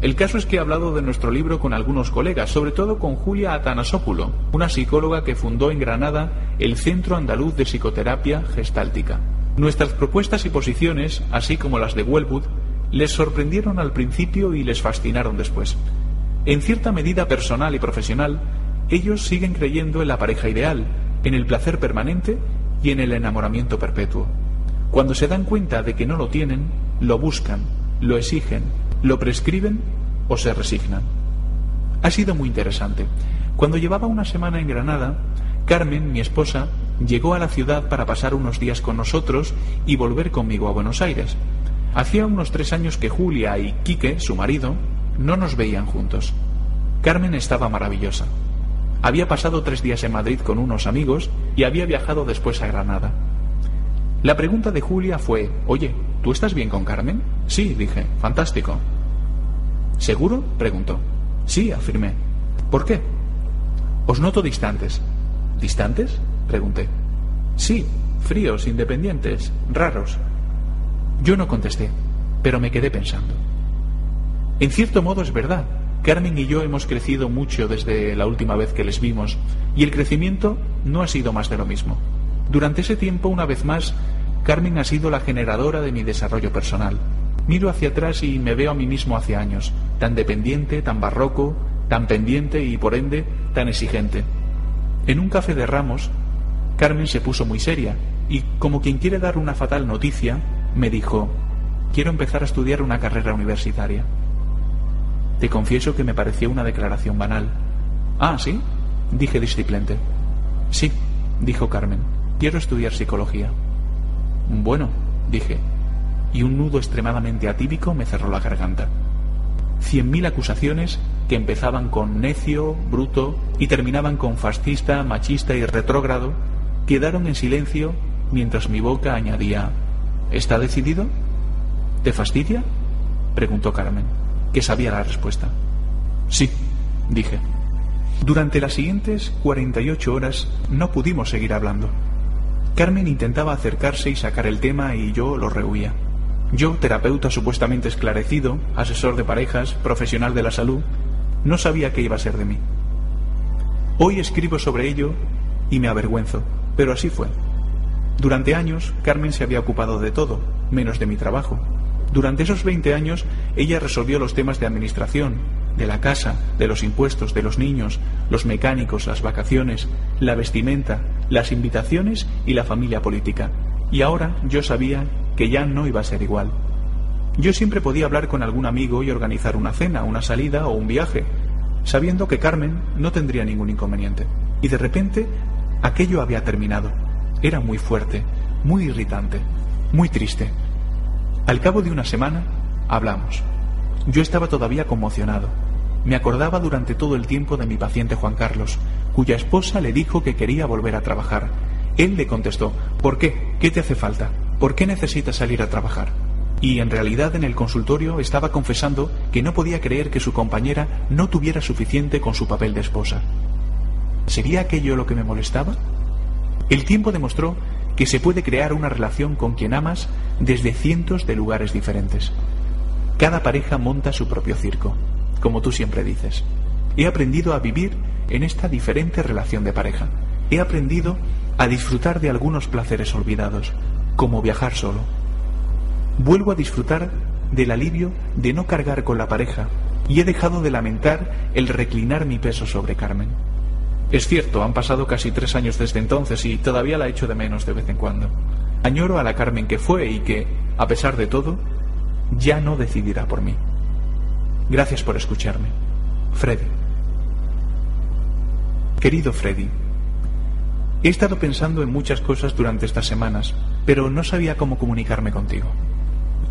El caso es que he hablado de nuestro libro con algunos colegas, sobre todo con Julia Atanasópulo, una psicóloga que fundó en Granada el Centro Andaluz de Psicoterapia Gestáltica. Nuestras propuestas y posiciones, así como las de Wellwood, les sorprendieron al principio y les fascinaron después. En cierta medida personal y profesional, ellos siguen creyendo en la pareja ideal, en el placer permanente y en el enamoramiento perpetuo. Cuando se dan cuenta de que no lo tienen, lo buscan, lo exigen, lo prescriben o se resignan. Ha sido muy interesante. Cuando llevaba una semana en Granada, Carmen, mi esposa, llegó a la ciudad para pasar unos días con nosotros y volver conmigo a Buenos Aires. Hacía unos tres años que Julia y Quique, su marido, no nos veían juntos. Carmen estaba maravillosa. Había pasado tres días en Madrid con unos amigos y había viajado después a Granada. La pregunta de Julia fue, oye, ¿tú estás bien con Carmen? Sí, dije, fantástico. ¿Seguro? preguntó. Sí, afirmé. ¿Por qué? Os noto distantes. ¿Distantes? pregunté. Sí, fríos, independientes, raros. Yo no contesté, pero me quedé pensando. En cierto modo es verdad, Carmen y yo hemos crecido mucho desde la última vez que les vimos y el crecimiento no ha sido más de lo mismo. Durante ese tiempo, una vez más, Carmen ha sido la generadora de mi desarrollo personal. Miro hacia atrás y me veo a mí mismo hace años, tan dependiente, tan barroco, tan pendiente y, por ende, tan exigente. En un café de Ramos, Carmen se puso muy seria y, como quien quiere dar una fatal noticia, me dijo, quiero empezar a estudiar una carrera universitaria. Te confieso que me pareció una declaración banal. Ah, ¿sí? dije disciplente. Sí, dijo Carmen. Quiero estudiar psicología. Bueno, dije, y un nudo extremadamente atípico me cerró la garganta. Cien mil acusaciones que empezaban con necio, bruto y terminaban con fascista, machista y retrógrado, quedaron en silencio mientras mi boca añadía ¿Está decidido? ¿Te fastidia? preguntó Carmen que sabía la respuesta. Sí, dije. Durante las siguientes 48 horas no pudimos seguir hablando. Carmen intentaba acercarse y sacar el tema y yo lo rehuía. Yo, terapeuta supuestamente esclarecido, asesor de parejas, profesional de la salud, no sabía qué iba a ser de mí. Hoy escribo sobre ello y me avergüenzo, pero así fue. Durante años, Carmen se había ocupado de todo, menos de mi trabajo. Durante esos 20 años ella resolvió los temas de administración, de la casa, de los impuestos, de los niños, los mecánicos, las vacaciones, la vestimenta, las invitaciones y la familia política. Y ahora yo sabía que ya no iba a ser igual. Yo siempre podía hablar con algún amigo y organizar una cena, una salida o un viaje, sabiendo que Carmen no tendría ningún inconveniente. Y de repente aquello había terminado. Era muy fuerte, muy irritante, muy triste. Al cabo de una semana, hablamos. Yo estaba todavía conmocionado. Me acordaba durante todo el tiempo de mi paciente Juan Carlos, cuya esposa le dijo que quería volver a trabajar. Él le contestó, ¿por qué? ¿Qué te hace falta? ¿Por qué necesitas salir a trabajar? Y en realidad en el consultorio estaba confesando que no podía creer que su compañera no tuviera suficiente con su papel de esposa. ¿Sería aquello lo que me molestaba? El tiempo demostró que se puede crear una relación con quien amas desde cientos de lugares diferentes. Cada pareja monta su propio circo, como tú siempre dices. He aprendido a vivir en esta diferente relación de pareja. He aprendido a disfrutar de algunos placeres olvidados, como viajar solo. Vuelvo a disfrutar del alivio de no cargar con la pareja y he dejado de lamentar el reclinar mi peso sobre Carmen. Es cierto, han pasado casi tres años desde entonces y todavía la echo de menos de vez en cuando. Añoro a la Carmen que fue y que, a pesar de todo, ya no decidirá por mí. Gracias por escucharme. Freddy. Querido Freddy, he estado pensando en muchas cosas durante estas semanas, pero no sabía cómo comunicarme contigo.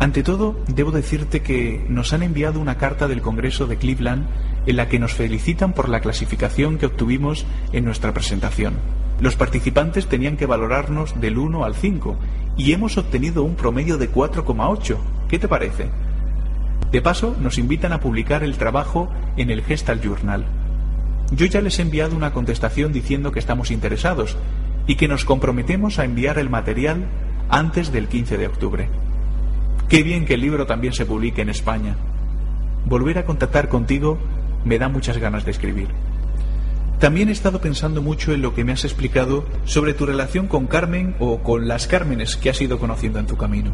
Ante todo, debo decirte que nos han enviado una carta del Congreso de Cleveland en la que nos felicitan por la clasificación que obtuvimos en nuestra presentación. Los participantes tenían que valorarnos del 1 al 5 y hemos obtenido un promedio de 4,8. ¿Qué te parece? De paso, nos invitan a publicar el trabajo en el Gestal Journal. Yo ya les he enviado una contestación diciendo que estamos interesados y que nos comprometemos a enviar el material antes del 15 de octubre. Qué bien que el libro también se publique en España. Volver a contactar contigo me da muchas ganas de escribir. También he estado pensando mucho en lo que me has explicado sobre tu relación con Carmen o con las Cármenes que has ido conociendo en tu camino.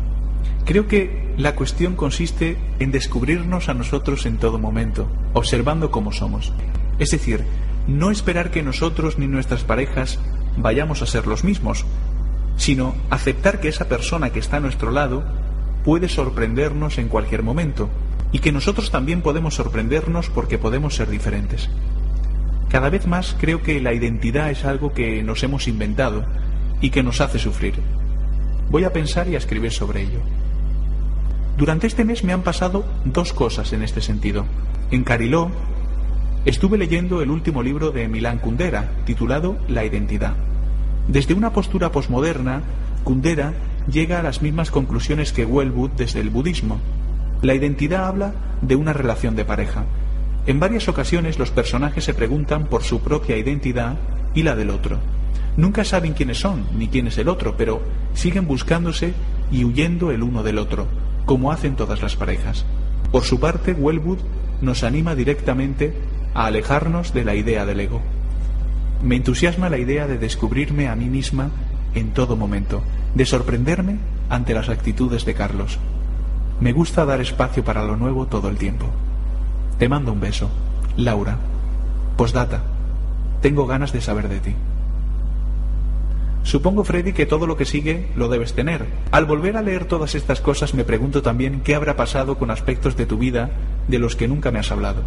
Creo que la cuestión consiste en descubrirnos a nosotros en todo momento, observando cómo somos. Es decir, no esperar que nosotros ni nuestras parejas vayamos a ser los mismos, sino aceptar que esa persona que está a nuestro lado puede sorprendernos en cualquier momento y que nosotros también podemos sorprendernos porque podemos ser diferentes. Cada vez más creo que la identidad es algo que nos hemos inventado y que nos hace sufrir. Voy a pensar y a escribir sobre ello. Durante este mes me han pasado dos cosas en este sentido. En Cariló estuve leyendo el último libro de Milán Kundera, titulado La identidad. Desde una postura posmoderna, Kundera llega a las mismas conclusiones que Wellwood desde el budismo. La identidad habla de una relación de pareja. En varias ocasiones los personajes se preguntan por su propia identidad y la del otro. Nunca saben quiénes son ni quién es el otro, pero siguen buscándose y huyendo el uno del otro, como hacen todas las parejas. Por su parte, Wellwood nos anima directamente a alejarnos de la idea del ego. Me entusiasma la idea de descubrirme a mí misma en todo momento, de sorprenderme ante las actitudes de Carlos. Me gusta dar espacio para lo nuevo todo el tiempo. Te mando un beso. Laura. Postdata. Tengo ganas de saber de ti. Supongo, Freddy, que todo lo que sigue lo debes tener. Al volver a leer todas estas cosas me pregunto también qué habrá pasado con aspectos de tu vida de los que nunca me has hablado.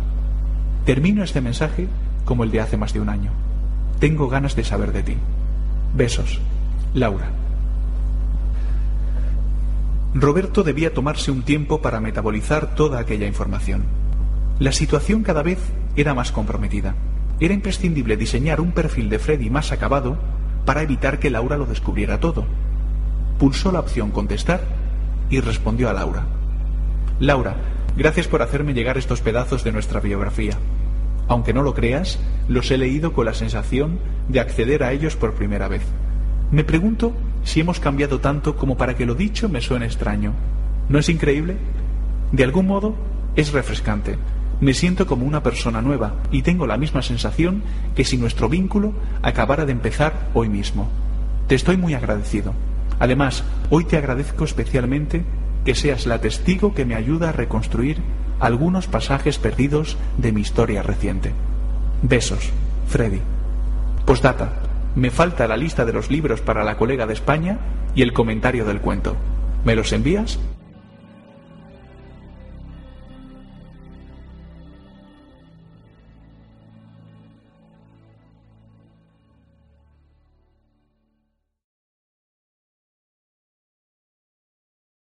Termino este mensaje como el de hace más de un año. Tengo ganas de saber de ti. Besos. Laura. Roberto debía tomarse un tiempo para metabolizar toda aquella información. La situación cada vez era más comprometida. Era imprescindible diseñar un perfil de Freddy más acabado para evitar que Laura lo descubriera todo. Pulsó la opción contestar y respondió a Laura. Laura, gracias por hacerme llegar estos pedazos de nuestra biografía. Aunque no lo creas, los he leído con la sensación de acceder a ellos por primera vez. Me pregunto si hemos cambiado tanto como para que lo dicho me suene extraño. ¿No es increíble? De algún modo, es refrescante. Me siento como una persona nueva y tengo la misma sensación que si nuestro vínculo acabara de empezar hoy mismo. Te estoy muy agradecido. Además, hoy te agradezco especialmente que seas la testigo que me ayuda a reconstruir algunos pasajes perdidos de mi historia reciente. Besos, Freddy. Postdata. Me falta la lista de los libros para la colega de España y el comentario del cuento. ¿Me los envías?